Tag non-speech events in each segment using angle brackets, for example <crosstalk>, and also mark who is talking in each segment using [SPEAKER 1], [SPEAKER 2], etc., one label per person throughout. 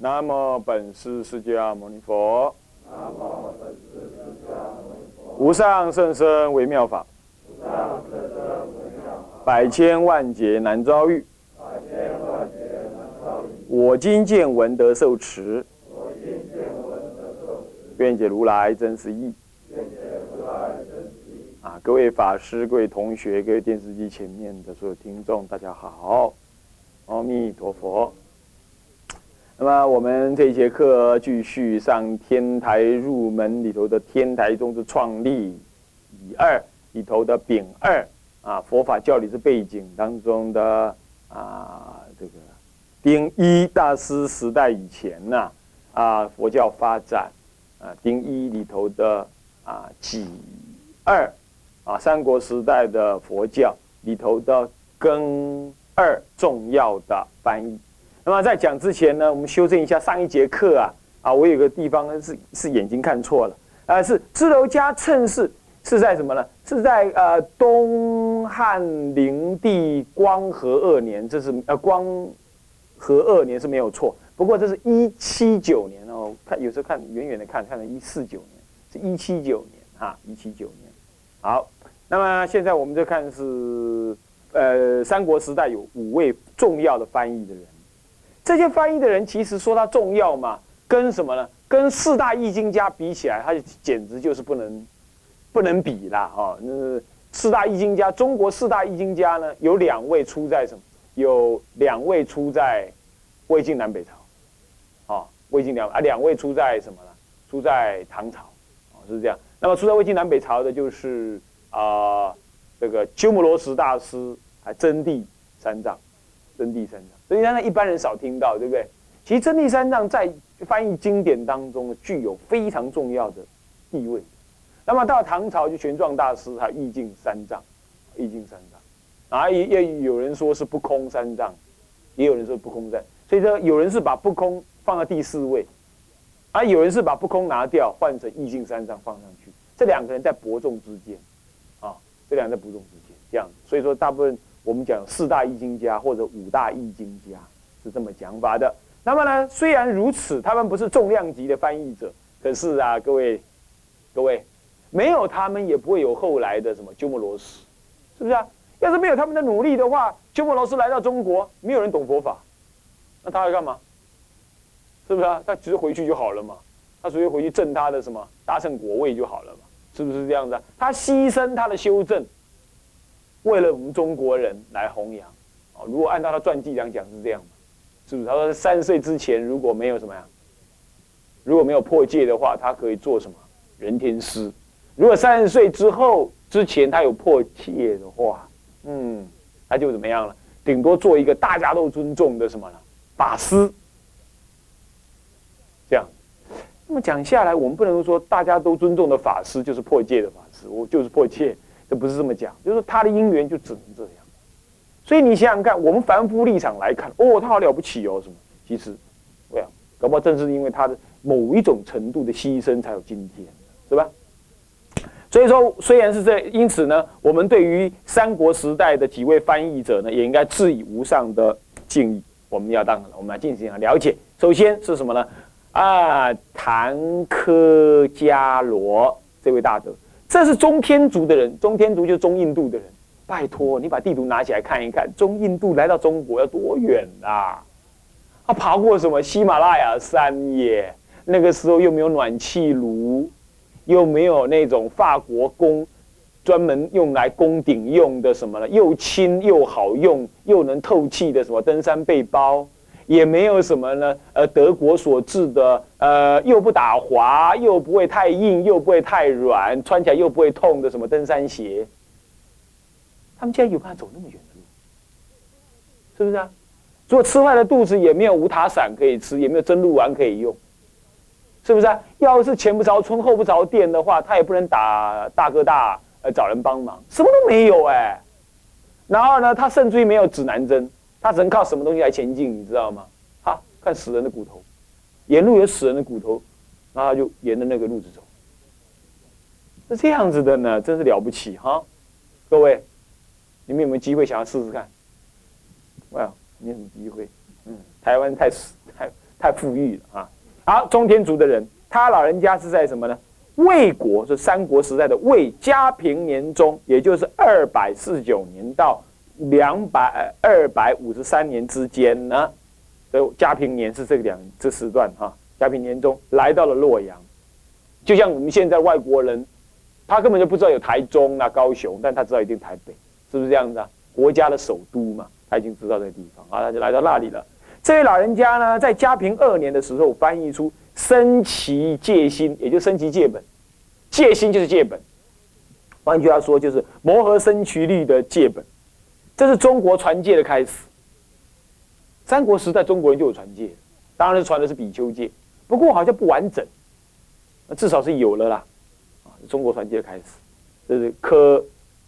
[SPEAKER 1] 南无本师释迦牟尼佛。无上甚深微妙法。百千万劫难遭遇。我今见闻得受持。愿解如来真实义。啊，各位法师、各位同学、各位电视机前面的所有听众，大家好，阿弥陀佛。那么我们这一节课继续上天台入门里头的天台宗之创立乙二里头的丙二啊，佛法教理之背景当中的啊这个丁一大师时代以前呢啊佛教发展啊丁一里头的啊己二啊三国时代的佛教里头的庚二重要的翻译。那么在讲之前呢，我们修正一下上一节课啊啊，我有个地方是是眼睛看错了啊，是支娄迦称是是在什么呢？是在呃东汉灵帝光和二年，这是呃光和二年是没有错，不过这是一七九年哦，看有时候看远远的看，看成一四九年，是一七九年哈，一七九年。好，那么现在我们就看是呃三国时代有五位重要的翻译的人。这些翻译的人，其实说他重要嘛，跟什么呢？跟四大易经家比起来，他就简直就是不能不能比啦！哦，那四大易经家，中国四大易经家呢，有两位出在什么？有两位出在魏晋南北朝，啊，魏晋两啊，两位出在什么呢？出在唐朝，哦，是这样。那么出在魏晋南北朝的，就是啊，这个鸠摩罗什大师，还真谛三藏，真谛三藏。所以，呢一般人少听到，对不对？其实真谛三藏在翻译经典当中具有非常重要的地位。那么到唐朝，就玄奘大师他译经三藏，译经三藏，啊，也也有人说是不空三藏，也有人说不空三。所以说，有人是把不空放到第四位，啊，有人是把不空拿掉，换成译尽三藏放上去。这两个人在伯仲之间，啊，这两个在伯仲之间，这样。所以说，大部分。我们讲四大易经家或者五大易经家是这么讲法的。那么呢，虽然如此，他们不是重量级的翻译者，可是啊，各位，各位，没有他们也不会有后来的什么鸠摩罗什，是不是啊？要是没有他们的努力的话，鸠摩罗什来到中国，没有人懂佛法，那他要干嘛？是不是啊？他只是回去就好了嘛，他直接回去挣他的什么大乘果位就好了嘛，是不是这样子？他牺牲他的修正。为了我们中国人来弘扬，哦，如果按照他传记上讲是这样是不是？他说三十岁之前如果没有什么呀，如果没有破戒的话，他可以做什么人天师；如果三十岁之后之前他有破戒的话，嗯，他就怎么样了？顶多做一个大家都尊重的什么呢？法师。这样，那么讲下来，我们不能说大家都尊重的法师就是破戒的法师，我就是破戒。这不是这么讲，就是他的因缘就只能这样。所以你想想看，我们凡夫立场来看，哦，他好了不起哦，什么？其实，对啊，搞不好正是因为他的某一种程度的牺牲，才有今天，是吧？所以说，虽然是这，因此呢，我们对于三国时代的几位翻译者呢，也应该致以无上的敬意。我们要当，我们来进行了解。首先是什么呢？啊，谭科迦罗这位大德。这是中天竺的人，中天竺就是中印度的人。拜托，你把地图拿起来看一看，中印度来到中国要多远啊？他爬过什么喜马拉雅山耶？那个时候又没有暖气炉，又没有那种法国工专门用来攻顶用的什么了，又轻又好用又能透气的什么登山背包。也没有什么呢，呃，德国所制的，呃，又不打滑，又不会太硬，又不会太软，穿起来又不会痛的什么登山鞋。他们竟然有办法走那么远的路，是不是啊？如果吃坏了肚子，也没有无塔伞可以吃，也没有蒸鹿丸可以用，是不是啊？要是前不着村后不着店的话，他也不能打大哥大，呃，找人帮忙，什么都没有哎。然后呢，他甚至于没有指南针。他只能靠什么东西来前进，你知道吗？哈，看死人的骨头，沿路有死人的骨头，然后就沿着那个路子走，是这样子的呢，真是了不起哈！各位，你们有没有机会想要试试看？哇，没什么机会。嗯，台湾太太太富裕了啊。好，中天族的人，他老人家是在什么呢？魏国是三国时代的魏嘉平年中，也就是二百四十九年到两百二百五十三年之间呢。的嘉平年是这个两这时段哈。嘉平年中来到了洛阳，就像我们现在外国人，他根本就不知道有台中啊、高雄，但他知道一定台北，是不是这样子啊？国家的首都嘛，他已经知道这个地方啊，他就来到那里了。这位老人家呢，在嘉平二年的时候翻译出《升旗戒心》，也就升旗戒本。戒心就是戒本，换句话说，就是《摩诃升旗律》的戒本。这是中国传戒的开始。三国时代，中国人就有传戒，当然是传的是比丘戒，不过好像不完整，至少是有了啦。啊，中国传戒的开始，这是科，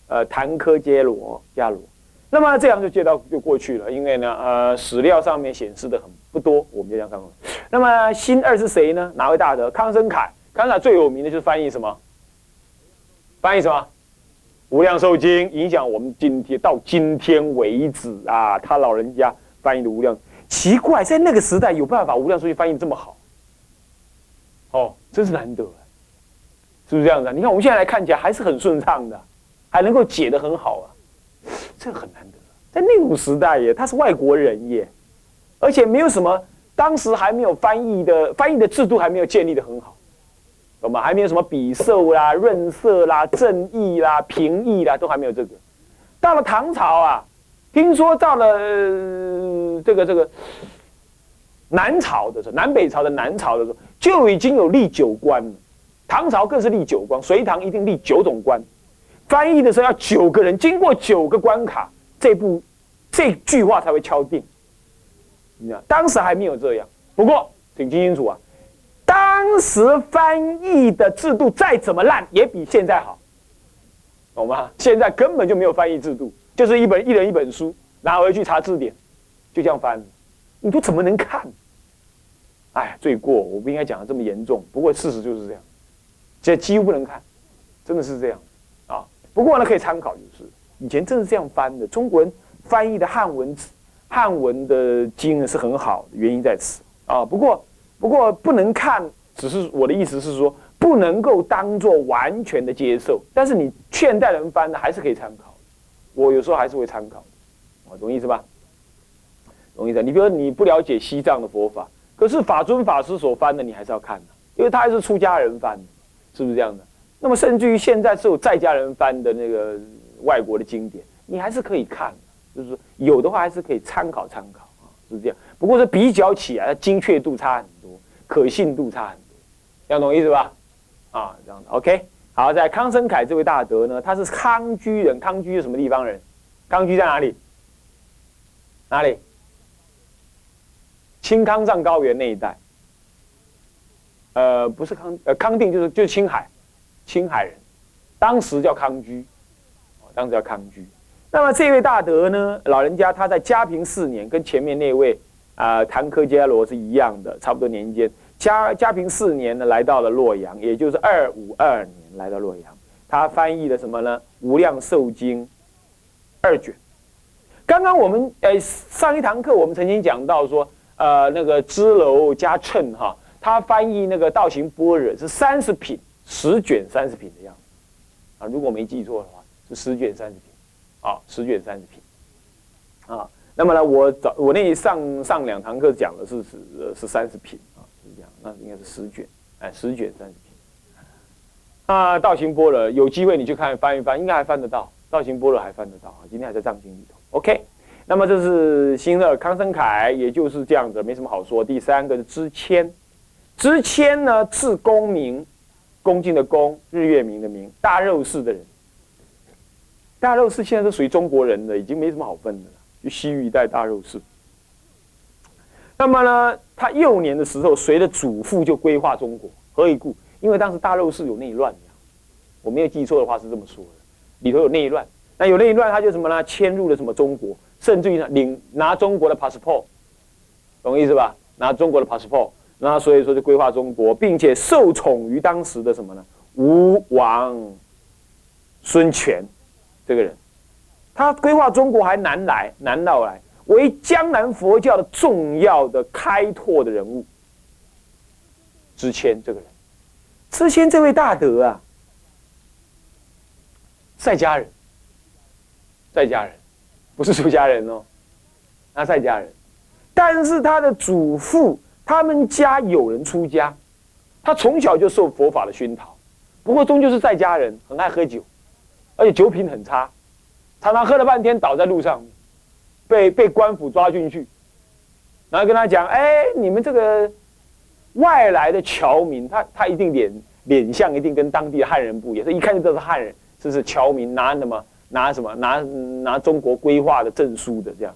[SPEAKER 1] 呃，谭科揭罗迦罗。那么这样就接到就过去了，因为呢，呃，史料上面显示的很不多，我们就这样看过。那么新二是谁呢？哪位大德？康生凯。康生凯最有名的就是翻译什么？翻译什么？《无量寿经》，影响我们今天到今天为止啊，他老人家翻译的《无量》，奇怪，在那个时代有办法《无量寿经》翻译这么好？哦，真是难得，是不是这样子？你看我们现在来看起来还是很顺畅的，还能够解得很好啊。这很难得，在那种时代耶，他是外国人耶，而且没有什么，当时还没有翻译的翻译的制度还没有建立的很好，懂吗？还没有什么比色啦、润色啦、正义啦、平易啦，都还没有这个。到了唐朝啊，听说到了这个这个南朝的时候，南北朝的南朝的时候，就已经有立九官了。唐朝更是立九官，隋唐一定立九种官。翻译的时候要九个人，经过九个关卡，这部这句话才会敲定。你知道，当时还没有这样。不过，请听清楚啊，当时翻译的制度再怎么烂，也比现在好，懂吗？现在根本就没有翻译制度，就是一本一人一本书，拿回去查字典，就这样翻。你说怎么能看？哎，罪过，我不应该讲的这么严重。不过事实就是这样，这几乎不能看，真的是这样啊。不过呢，可以参考，就是以前真是这样翻的。中国人翻译的汉文字、汉文的经是很好的，原因在此啊。不过，不过不能看，只是我的意思是说，不能够当做完全的接受。但是你现代人翻的还是可以参考，我有时候还是会参考，啊，懂意思吧？懂意思？你比如说你不了解西藏的佛法，可是法尊法师所翻的你还是要看的，因为他还是出家人翻的，是不是这样的？那么，甚至于现在是有在家人翻的那个外国的经典，你还是可以看，就是有的话还是可以参考参考啊，是这样。不过，是比较起来，精确度差，可信度差很多，这样懂意思吧？啊，这样子 OK。好，在康生凯这位大德呢，他是康居人，康居是什么地方人？康居在哪里？哪里？青康藏高原那一带。呃，不是康，呃，康定就是就是青海。青海人，当时叫康居，当时叫康居。那么这位大德呢，老人家他在嘉平四年，跟前面那位啊谭科迦罗是一样的，差不多年间。嘉嘉平四年呢，来到了洛阳，也就是二五二年来到洛阳。他翻译了什么呢？《无量寿经》二卷。刚刚我们呃上一堂课，我们曾经讲到说，呃那个支楼加秤哈，他翻译那个道行般若是三十品。十卷三十品的样子啊，如果没记错的话，是十卷三十品，啊，十卷三十品，啊，那么呢，我早我那上上两堂课讲的是是是三十品啊，是这样，那应该是十卷，哎，十卷三十品。啊，道行般若，有机会你去看翻一翻，应该还翻得到，道行般若还翻得到啊，今天还在藏经里头。OK，那么这是新的康生凯，也就是这样子，没什么好说。第三个是知谦，知谦呢，字公明。恭敬的恭，日月明的明，大肉氏的人，大肉氏现在都属于中国人了，已经没什么好分的了。就西域一带大肉市。那么呢，他幼年的时候，随着祖父就规划中国。何以故？因为当时大肉市有内乱，我没有记错的话是这么说的，里头有内乱。那有内乱，他就什么呢？迁入了什么中国，甚至于呢，领拿中国的 passport，懂意思吧？拿中国的 passport。那所以说就规划中国，并且受宠于当时的什么呢？吴王孙权这个人，他规划中国还难来难到来。为江南佛教的重要的开拓的人物。知谦这个人，知谦这位大德啊，在家人，在家人，不是出家人哦，那在家人，但是他的祖父他们家有人出家，他从小就受佛法的熏陶，不过终究是在家人，很爱喝酒，而且酒品很差，常常喝了半天倒在路上，被被官府抓进去，然后跟他讲，哎，你们这个。外来的侨民，他他一定脸脸相一定跟当地的汉人不一样，他一看就知道是汉人，这是侨民拿什么拿什么拿拿中国规划的证书的这样。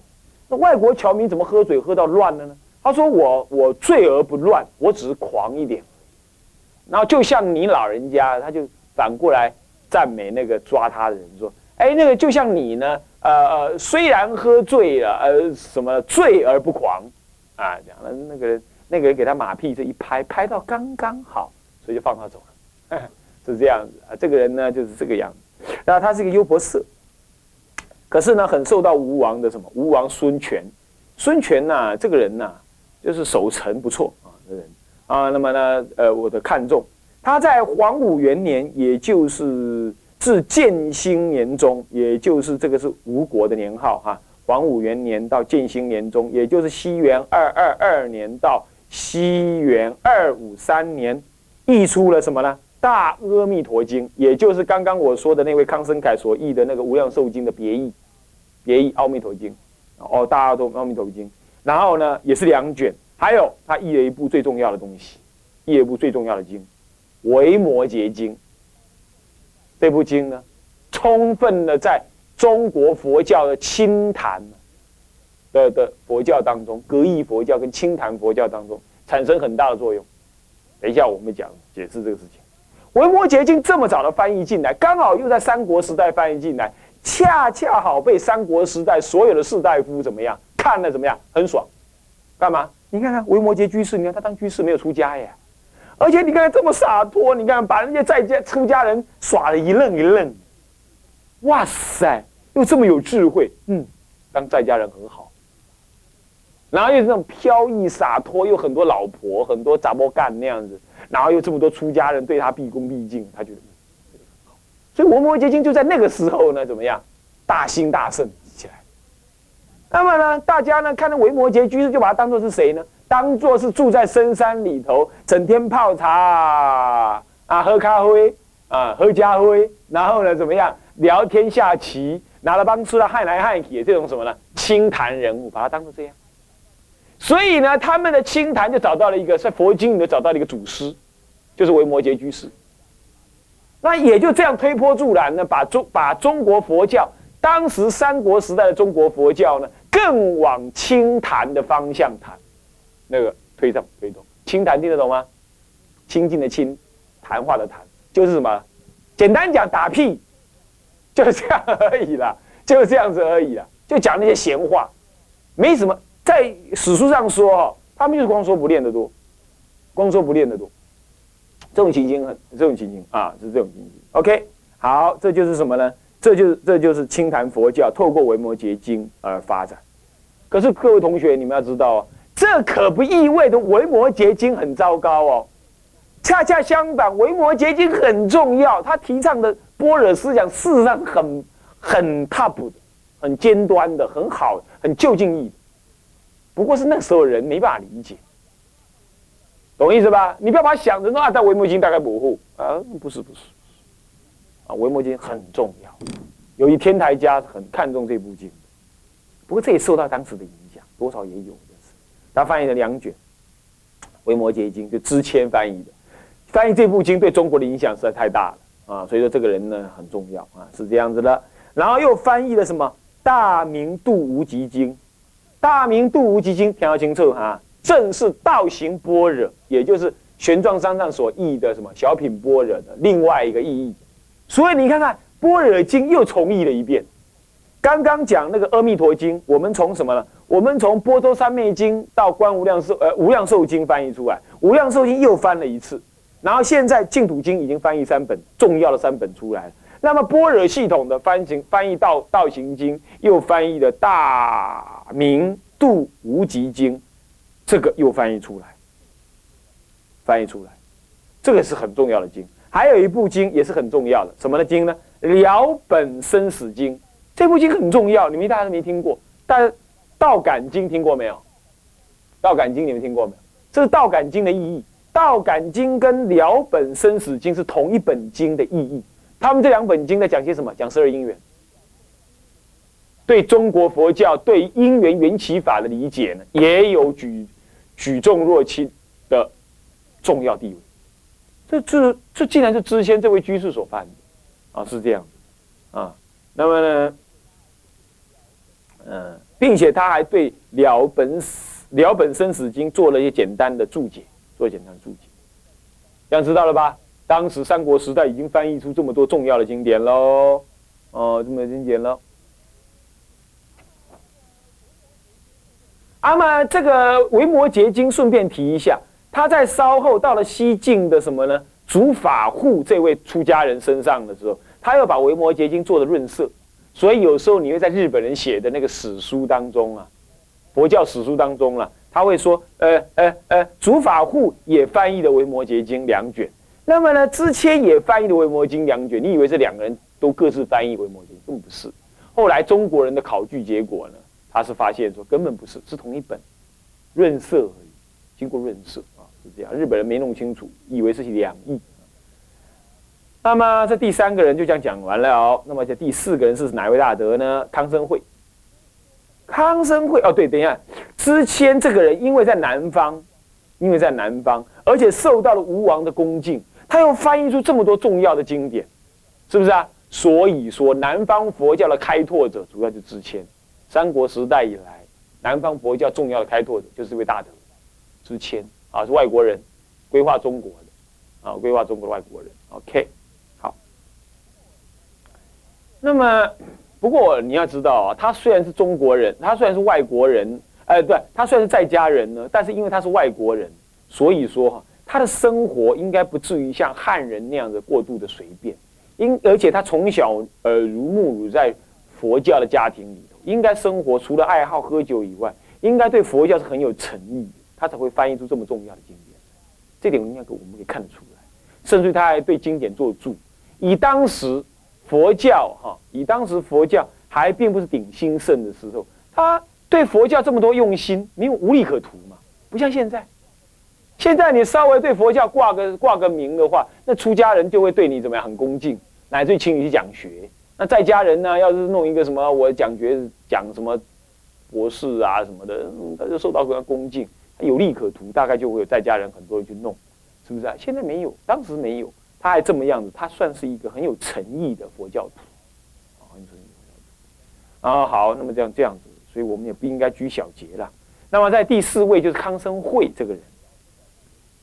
[SPEAKER 1] 那外国侨民怎么喝水喝到乱了呢？他说我我醉而不乱，我只是狂一点。然后就像你老人家，他就反过来赞美那个抓他的人说：“哎，那个就像你呢，呃呃，虽然喝醉了，呃什么醉而不狂啊，讲了那个人。”那个人给他马屁，这一拍拍到刚刚好，所以就放他走了，<laughs> 是这样子啊。这个人呢就是这个样子，然后他是一个优婆塞，可是呢很受到吴王的什么？吴王孙权，孙权呐这个人呐就是守城不错啊，这人啊，那么呢呃我的看重，他在黄武元年，也就是至建兴年中，也就是这个是吴国的年号哈，黄武元年到建兴年中，也就是西元二二二年到。西元二五三年，译出了什么呢？《大阿弥陀经》，也就是刚刚我说的那位康生凯所译的那个《无量寿经》的别译，别译《阿弥陀经》。哦，《大阿阿弥陀经》，然后呢，也是两卷。还有他译了一部最重要的东西，译了一部最重要的经，《维摩诘经》。这部经呢，充分的在中国佛教的清谈。的的佛教当中，格义佛教跟清谈佛教当中产生很大的作用。等一下我们讲解释这个事情。《维摩诘经》这么早的翻译进来，刚好又在三国时代翻译进来，恰恰好被三国时代所有的士大夫怎么样看了怎么样很爽。干嘛？你看看维摩诘居士，你看他当居士没有出家呀，而且你看这么洒脱，你看把人家在家出家人耍的一愣一愣。哇塞，又这么有智慧，嗯，当在家人很好。然后又这种飘逸洒脱，又很多老婆，很多杂波干那样子，然后又这么多出家人对他毕恭毕敬，他觉得所以《维摩诘经》就在那个时候呢，怎么样，大兴大盛。那么呢，大家呢看到维摩诘居士，就把他当做是谁呢？当做是住在深山里头，整天泡茶啊，喝咖啡啊，喝咖啡，然后呢怎么样，聊天下棋，拿了帮吃了害来害去这种什么呢？清谈人物，把他当做这样。所以呢，他们的清谈就找到了一个在佛经里头找到了一个祖师，就是维摩诘居士。那也就这样推波助澜呢，把中把中国佛教当时三国时代的中国佛教呢，正往清谈的方向谈，那个推动推动清谈听得懂吗？清净的清，谈话的谈，就是什么？简单讲打屁，就是这样而已啦，<laughs> 就是这样子而已啦，就讲那些闲话，没什么。在史书上说，他们就是光说不练的多，光说不练的多，这种情形很，这种情形啊是这种情形。OK，好，这就是什么呢？这就是这就是清谈佛教透过维摩诘经而发展。可是各位同学，你们要知道，这可不意味着维摩诘经很糟糕哦。恰恰相反，维摩诘经很重要，他提倡的般若思想事实上很很 top 的，很尖端的，很好，很就近义。不过是那时候人没办法理解，懂意思吧？你不要把它想成啊，在维摩经大概模糊啊，不是不是，啊，维摩经很重要，由于天台家很看重这部经，不过这也受到当时的影响，多少也有的是。他翻译了两卷《维摩诘经》，就知谦翻译的，翻译这部经对中国的影响实在太大了啊，所以说这个人呢很重要啊，是这样子的。然后又翻译了什么《大明度无极经》。大明度无极经，听要清楚哈，正是道行般若，也就是玄奘三藏所译的什么小品般若的另外一个意义。所以你看看般若经又重译了一遍。刚刚讲那个阿弥陀经，我们从什么呢？我们从波多三昧经到观无量寿呃无量寿经翻译出来，无量寿经又翻了一次。然后现在净土经已经翻译三本重要的三本出来了。那么般若系统的翻行翻译《道道行经》，又翻译的《大明度无极经》，这个又翻译出来，翻译出来，这个是很重要的经。还有一部经也是很重要的，什么的经呢？《了本生死经》这部经很重要，你们大家都没听过，但《道感经》听过没有？《道感经》你们听过没有？这是《道感经》的意义，《道感经》跟《了本生死经》是同一本经的意义。他们这两本经在讲些什么？讲十二因缘，对中国佛教对因缘缘起法的理解呢，也有举举重若轻的重要地位。这这这竟然是知谦这位居士所犯的啊，是这样啊。那么呢，嗯，并且他还对《了本死了本生死经》做了一些简单的注解，做简单注解，这样知道了吧？当时三国时代已经翻译出这么多重要的经典喽，哦，这么多经典了。那么这个《维摩诘经》顺便提一下，他在稍后到了西晋的什么呢？主法护这位出家人身上的时候，他又把《维摩诘经》做了润色，所以有时候你会在日本人写的那个史书当中啊，佛教史书当中了，他会说，呃呃呃，主法护也翻译的《维摩诘经》两卷。那么呢，之前也翻译的《维摩经》两卷，你以为这两个人都各自翻译《维摩经》？根本不是。后来中国人的考据结果呢，他是发现说根本不是，是同一本，润色而已，经过润色啊，是这样。日本人没弄清楚，以为是两译。那么这第三个人就这样讲完了。那么这第四个人是哪位大德呢？康生会。康生会哦，对，等一下，之前这个人因为在南方，因为在南方，而且受到了吴王的恭敬。他又翻译出这么多重要的经典，是不是啊？所以说，南方佛教的开拓者主要就支谦。三国时代以来，南方佛教重要的开拓者就是这位大德，支谦啊，是外国人规划中国的啊，规划中国的外国人。OK，那么，不过你要知道啊，他虽然是中国人，他虽然是外国人，哎，对他虽然是在家人呢，但是因为他是外国人，所以说哈。他的生活应该不至于像汉人那样的过度的随便，因而且他从小耳濡目染在佛教的家庭里头，应该生活除了爱好喝酒以外，应该对佛教是很有诚意，他才会翻译出这么重要的经典。这点应该我们可以看得出来，甚至他还对经典做注。以当时佛教哈，以当时佛教还并不是鼎兴盛的时候，他对佛教这么多用心，没有无利可图嘛，不像现在。现在你稍微对佛教挂个挂个名的话，那出家人就会对你怎么样很恭敬，乃至于请你去讲学。那在家人呢，要是弄一个什么我讲学讲什么博士啊什么的，他就受到很恭敬，有利可图，大概就会有在家人很多人去弄，是不是啊？现在没有，当时没有，他还这么样子，他算是一个很有诚意的佛教徒啊，很诚意啊。好，那么这样这样子，所以我们也不应该拘小节了。那么在第四位就是康生会这个人。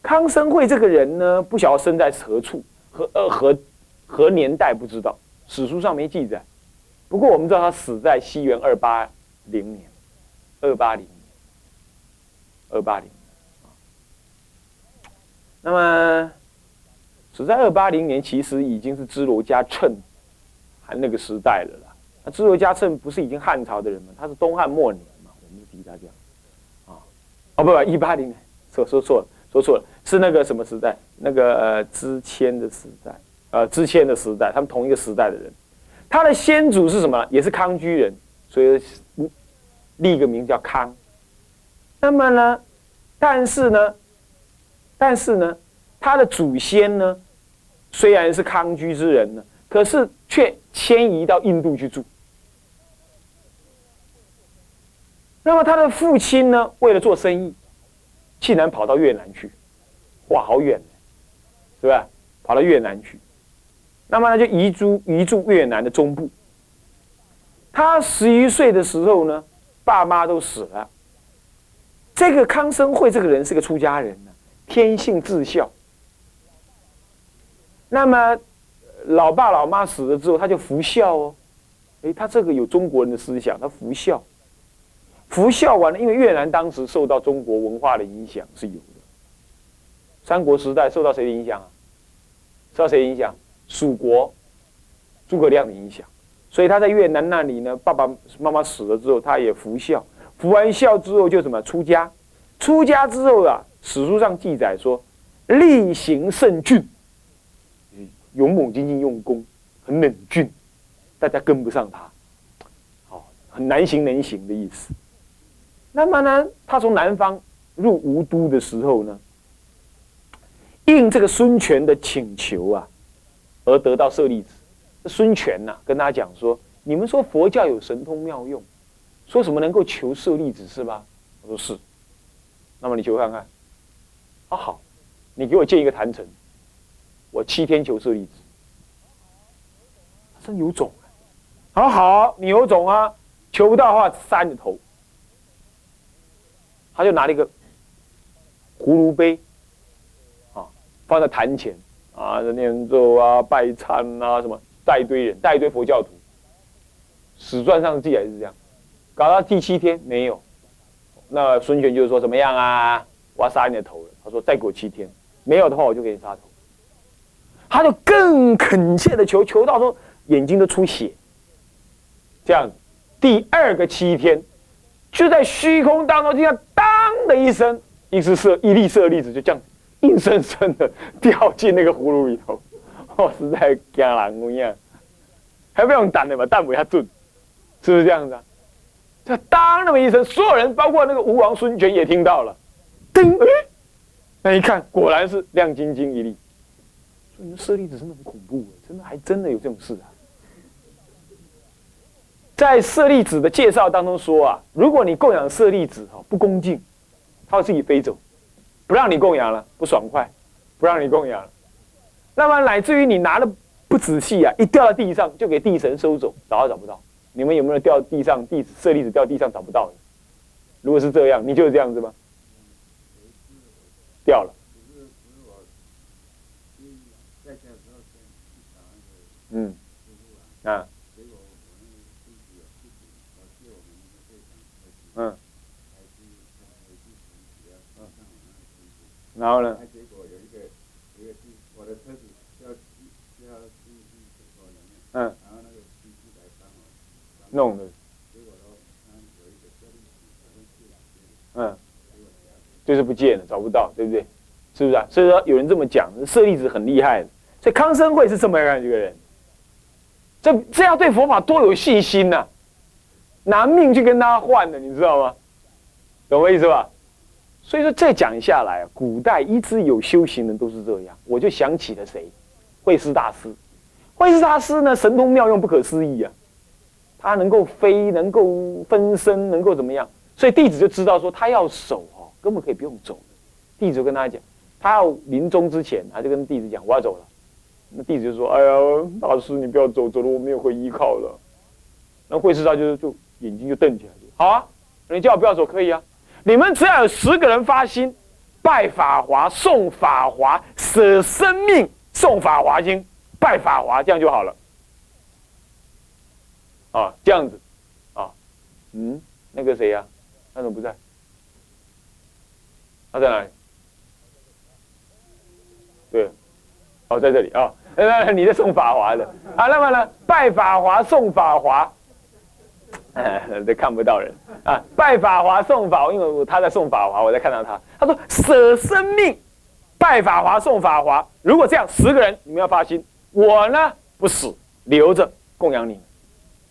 [SPEAKER 1] 康生会这个人呢，不晓得生在何处，何呃何何年代不知道，史书上没记载。不过我们知道他死在西元二八零年，二八零年，二八零那么死在二八零年，其实已经是支罗迦谶还那个时代了啦。那支罗迦谶不是已经汉朝的人吗？他是东汉末年嘛，我们就提他这样。啊，哦不不，一八零年，错说错了。说错了，是那个什么时代？那个呃，支谦的时代，呃，支谦的时代，他们同一个时代的人。他的先祖是什么？也是康居人，所以立个名叫康。那么呢，但是呢，但是呢，他的祖先呢，虽然是康居之人呢，可是却迁移到印度去住。那么他的父亲呢，为了做生意。竟然跑到越南去，哇，好远，是吧？跑到越南去，那么他就移住移住越南的中部。他十一岁的时候呢，爸妈都死了。这个康生会这个人是个出家人呢，天性至孝。那么老爸老妈死了之后，他就服孝哦。哎，他这个有中国人的思想，他服孝。服孝完了，因为越南当时受到中国文化的影响是有的。三国时代受到谁的影响啊？受到谁影响？蜀国，诸葛亮的影响，所以他在越南那里呢，爸爸妈妈死了之后，他也服孝，服完孝之后就什么出家，出家之后啊，史书上记载说，力行甚峻，勇猛精进用功，很冷峻，大家跟不上他，好，很难行能行的意思。那么呢，他从南方入吴都的时候呢，应这个孙权的请求啊，而得到舍利子。孙权呐，跟他讲说：“你们说佛教有神通妙用，说什么能够求舍利子是吧？”我说是。那么你求看看。啊好，你给我建一个坛城，我七天求舍利子。真有种啊！好好，你有种啊！求不到的话，杀你的头。他就拿了一个葫芦杯，啊，放在坛前，啊，念咒啊，拜忏啊，什么带一堆人，带一堆佛教徒。史传上记载是这样，搞到第七天没有，那孙权就说怎么样啊？我要杀你的头了。他说再过七天，没有的话我就给你杀头。他就更恳切的求，求到说眼睛都出血。这样，第二个七天。就在虚空当中，就像当的一声，一只色一粒色粒子就这样硬生生的掉进那个葫芦里头，哦，实在惊人一样，还不用胆的嘛，胆不下准，是不是这样子啊？就当那么一声，所有人包括那个吴王孙权也听到了，噔，那一看果然是亮晶晶一粒，所以色粒子真的很恐怖，真的还真的有这种事啊。在舍利子的介绍当中说啊，如果你供养舍利子哈不恭敬，它会自己飞走，不让你供养了，不爽快，不让你供养了。那么乃至于你拿的不仔细啊，一掉到地上就给地神收走，找也找不到。你们有没有掉地上地舍利子掉地上找不到的？如果是这样，你就是这样子吗？掉了。嗯，啊。嗯，然后呢？结果有一个一个我的车子要要进去车里面，嗯，然后那个机来帮我弄的，嗯，就是不见了，找不到，对不对？是不是啊？所以说有人这么讲，舍利子很厉害的，所以康生会是这么样一个人，这这要对佛法多有信心呐！拿命去跟他换的，你知道吗？懂我意思吧？所以说再讲下来，古代一直有修行人都是这样。我就想起了谁？慧师大师。慧师大师呢，神通妙用不可思议啊！他能够飞，能够分身，能够怎么样？所以弟子就知道说，他要守哦，根本可以不用走。弟子就跟他讲，他要临终之前，他就跟弟子讲，我要走了。那弟子就说：“哎呀，大师你不要走，走了我没有会依靠了。”那慧师大就就。眼睛就瞪起来，好啊！你叫我不要走，可以啊。你们只要有十个人发心，拜法华、诵法华、舍生命、诵法华经、拜法华，这样就好了。啊，这样子，啊，嗯，那个谁呀？他怎么不在？他在哪里？对，哦，在这里啊。呃，<laughs> 你在送法华的啊？那么呢，拜法华、送法华。<laughs> 都看不到人啊！拜法华送法，因为他在送法华，我在看到他。他说舍生命，拜法华送法华。如果这样，十个人你们要发心，我呢不死，留着供养你们。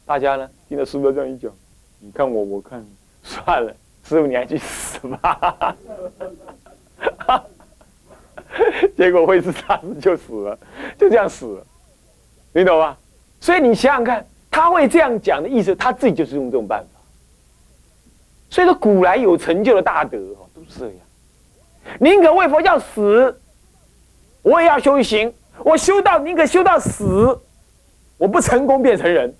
[SPEAKER 1] 大家呢听了师傅这样一讲，你看我，我看算了，师傅你还去死吧！<laughs> <laughs> 结果会是大师就死了，就这样死了，你懂吗？所以你想想看。他会这样讲的意思，他自己就是用这种办法。所以说，古来有成就的大德哦，都是这样，宁可为佛要死，我也要修行。我修到宁可修到死，我不成功变成人，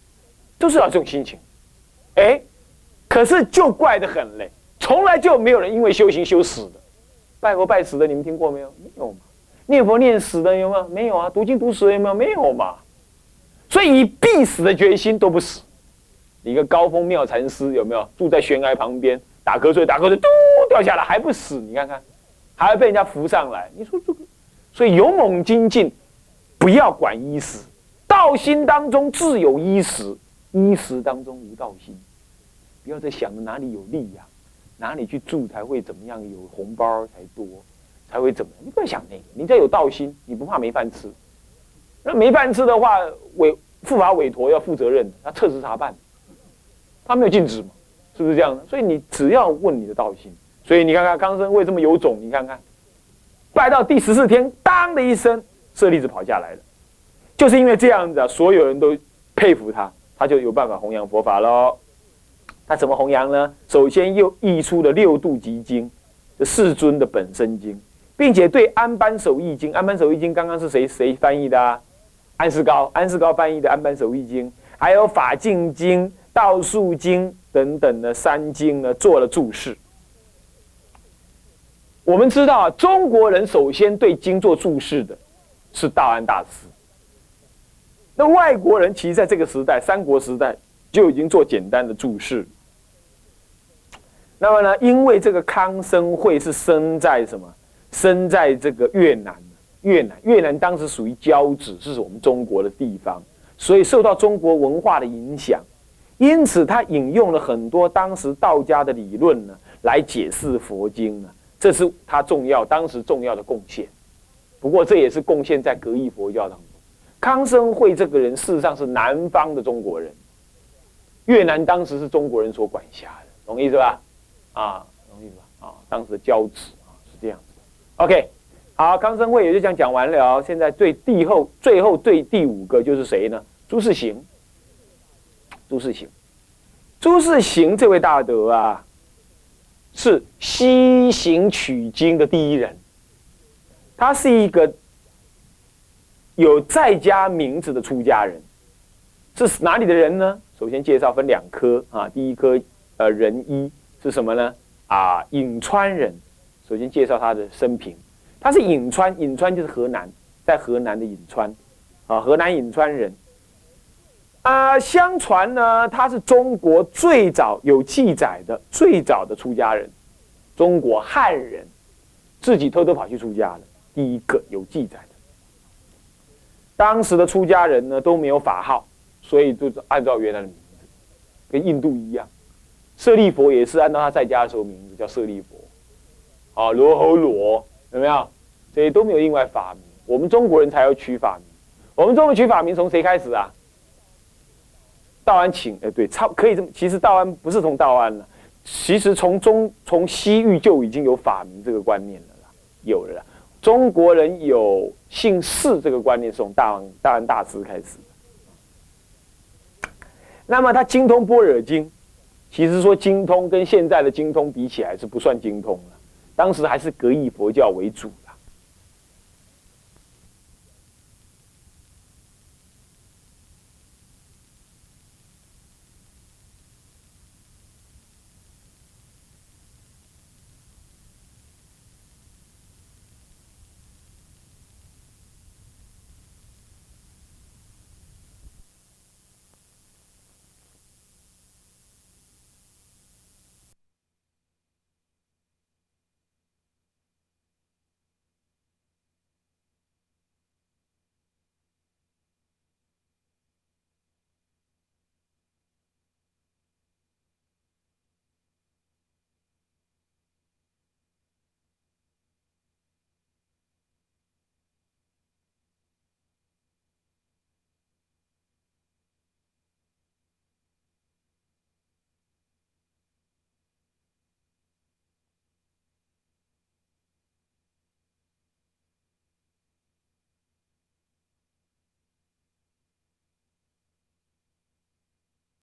[SPEAKER 1] 都是要这种心情。哎，可是就怪得很嘞，从来就没有人因为修行修死的，拜佛拜死的，你们听过没有？没有嘛。念佛念死的有没有？没有啊。读经读死的有没有？没有嘛。所以以必死的决心都不死，一个高峰妙禅师有没有住在悬崖旁边打瞌睡，打瞌睡嘟掉下来还不死？你看看，还要被人家扶上来。你说这个，所以勇猛精进，不要管一死，道心当中自有衣食，衣食当中无道心。不要再想着哪里有利呀，哪里去住才会怎么样，有红包才多，才会怎么样？你不要想那个，你再有道心，你不怕没饭吃。那没饭吃的话，委护法委托要负责任，那测试查办，他没有禁止嘛，是不是这样？所以你只要问你的道心。所以你看看康生为这么有种，你看看，拜到第十四天，当的一声，舍利子跑下来了，就是因为这样子啊，所有人都佩服他，他就有办法弘扬佛法喽。他怎么弘扬呢？首先又译出了六度集经，这世尊的本身经，并且对安般守义经，安般守义经刚刚是谁谁翻译的？安世高，安世高翻译的安般守义经，还有法净经、道术经等等的三经呢，做了注释。我们知道啊，中国人首先对经做注释的是道安大师。那外国人其实在这个时代，三国时代就已经做简单的注释。那么呢，因为这个康生会是生在什么？生在这个越南，越南越南当时属于交趾，是我们中国的地方，所以受到中国文化的影响，因此他引用了很多当时道家的理论呢，来解释佛经呢。这是他重要当时重要的贡献，不过这也是贡献在格义佛教当中。康生会这个人事实上是南方的中国人，越南当时是中国人所管辖的，懂意思吧？啊，懂意思吧？啊，当时的交趾啊是这样子。OK，好，康生会也就这样讲完了。现在最第后最后最第五个就是谁呢？朱世行。朱世行，朱世行这位大德啊。是西行取经的第一人，他是一个有在家名字的出家人，是哪里的人呢？首先介绍分两科啊，第一科呃仁一是什么呢？啊，颍川人。首先介绍他的生平，他是颍川，颍川就是河南，在河南的颍川，啊，河南颍川人。啊，相传呢，他是中国最早有记载的最早的出家人，中国汉人自己偷偷跑去出家的第一个有记载的。当时的出家人呢都没有法号，所以就是按照原来的名字，跟印度一样。舍利佛也是按照他在家的时候名字叫舍利佛，啊，罗侯罗有没有？这些都没有另外法名，我们中国人才要取法名。我们中国取法名从谁开始啊？道安请，哎，对，差可以这么。其实道安不是从道安了，其实从中从西域就已经有法名这个观念了啦，有了。中国人有姓氏这个观念是从大王大安大师开始。那么他精通般若经，其实说精通跟现在的精通比起来是不算精通了，当时还是格义佛教为主。